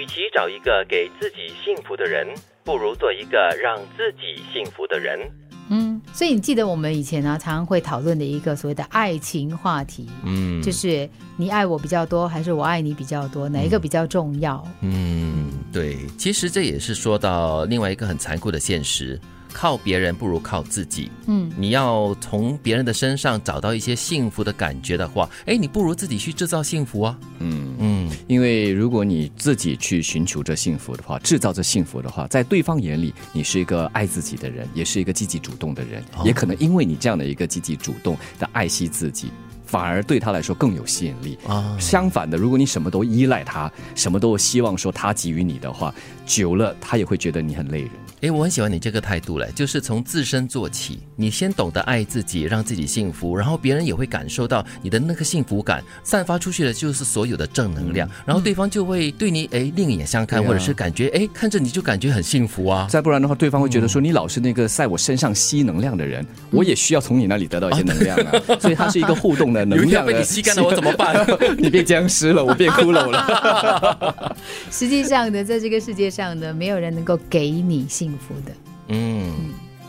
与其找一个给自己幸福的人，不如做一个让自己幸福的人。嗯，所以你记得我们以前呢，常常会讨论的一个所谓的爱情话题，嗯就是你爱我比较多，还是我爱你比较多，哪一个比较重要？嗯，对，其实这也是说到另外一个很残酷的现实。靠别人不如靠自己。嗯，你要从别人的身上找到一些幸福的感觉的话，哎，你不如自己去制造幸福啊。嗯，嗯，因为如果你自己去寻求着幸福的话，制造着幸福的话，在对方眼里，你是一个爱自己的人，也是一个积极主动的人，哦也可能因为你这样的一个积极主动的爱惜自己。反而对他来说更有吸引力啊相反的，如果你什么都依赖他，什么都希望说他给予你的话，久了他也会觉得你很累人。诶，我很喜欢你这个态度嘞，就是从自身做起，你先懂得爱自己，让自己幸福，然后别人也会感受到你的那个幸福感，散发出去的就是所有的正能量，然后对方就会对你诶另眼相看，啊或者是感觉诶看着你就感觉很幸福啊。再不然的话，对方会觉得说你老是那个在我身上吸能量的人，我也需要从你那里得到一些能量啊，所以它是一个互动的能有一天被。你吸干了，我怎么办？你变僵尸了，我变骷髅了。实际上呢，在这个世界上呢，没有人能够给你幸福的。嗯，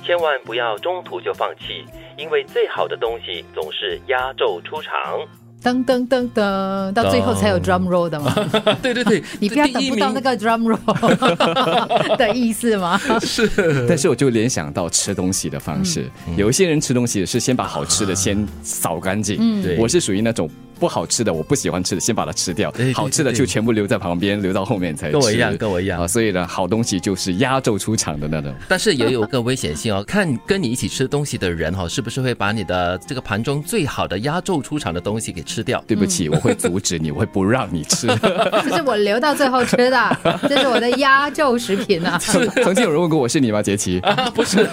千万不要中途就放弃，因为最好的东西总是压轴出场。噔噔噔噔，到最后才有 drum roll 的嘛？对 对对，你不要等不到那个 drum roll 的意思吗？但是我就联想到吃东西的方式，有一些人吃东西是先把好吃的先扫干净，嗯。对。我是属于那种不好吃的，我不喜欢吃的，先把它吃掉好吃的就全部留在旁边，留到后面才吃。跟我一样，跟我一样啊，。所以呢，好东西就是压轴出场的那种。但是也有个危险性哦，看跟你一起吃东西的人哈、哦，是不是会把你的这个盘中最好的压轴出场的东西给吃掉？对不起，我会阻止你，我会不让你吃。这是我留到最后吃的，这是我的压轴食品啊！曾曾经有人问过我是你吗，杰奇？不是，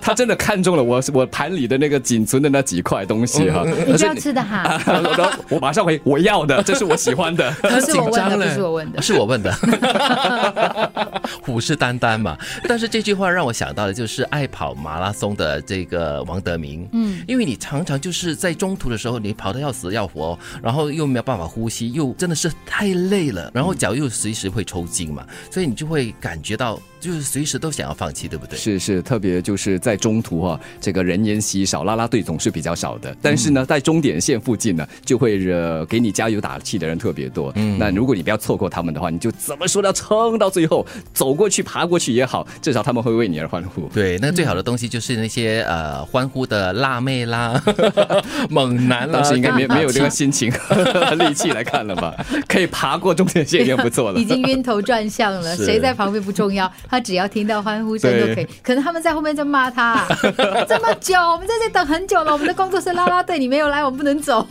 他真的看中了我我盘里的那个仅存的那几块东西哈。你不要吃的哈，然后我马上回，我要的，这是我喜欢的。不是我问的，紧张嘞不是我问的。是我问的，虎视眈眈嘛。但是这句话让我想到的就是爱跑马拉松的这个王德明，嗯，因为你常常就是在中途的时候，你跑得要死要活，然后又没有办法呼吸，又真的是太累了，然后脚又随时会抽筋嘛，所以你就会感觉到就是随时都想要放弃，对不对？是是，特别就是在中途啊、这个人烟稀少，啦啦队总是比较少的。但是呢，在终点线附近呢，就会呃给你加油打气的人特别多。嗯，那如果你不要错过他们的话，你就怎么说都要撑到最后，走过去、爬过去也好，至少他们会为你而欢呼。对，那最好的东西就是那些呃欢呼的辣妹啦、猛男啦，当时应该没没有这个心情和 力气来看了吧？可以爬过终点线已经不错了已。经晕头转向了，是谁在旁边不重要，他只要听到欢呼声就可以。可能他们在后面在骂他，这么久，我们在这等很久了，我们的工作室拉拉队，你没有来，我们不能走。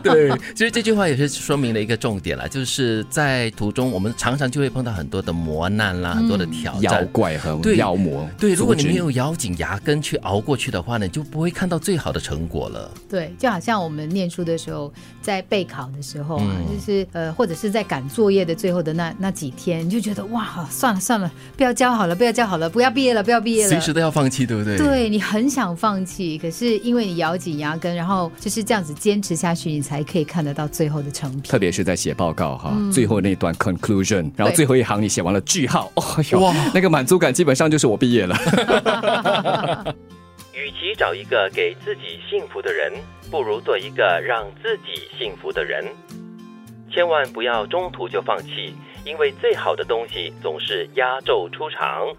对，其实这句话也是说明了一个重点啦，就是在途中我们常常就会碰到很多的磨难啦，很多的挑战妖。怪和妖魔，对，如果你没有咬紧牙根去熬过去的话呢，你就不会看到最好的成果了。对，就好像我们念书的时候，在备考的时候啊，嗯就是呃，或者是在赶作业的最后的那那几天，你就觉得哇，算了算了，不要交好了，不要交好了，不要毕业了，不要毕业了随。时都要放弃，对不对？对你很想放弃，可是因为你咬紧牙根，然后就是这样子坚持下去，你才可以看得到最后的成品。特别是在写报告哈，最后那段 conclusion，然后最后一行你写完了句号，哦哟，哇，那个满足感基本上就是我毕业了。与其找一个给自己幸福的人，不如做一个让自己幸福的人。千万不要中途就放弃，因为最好的东西总是压轴出场。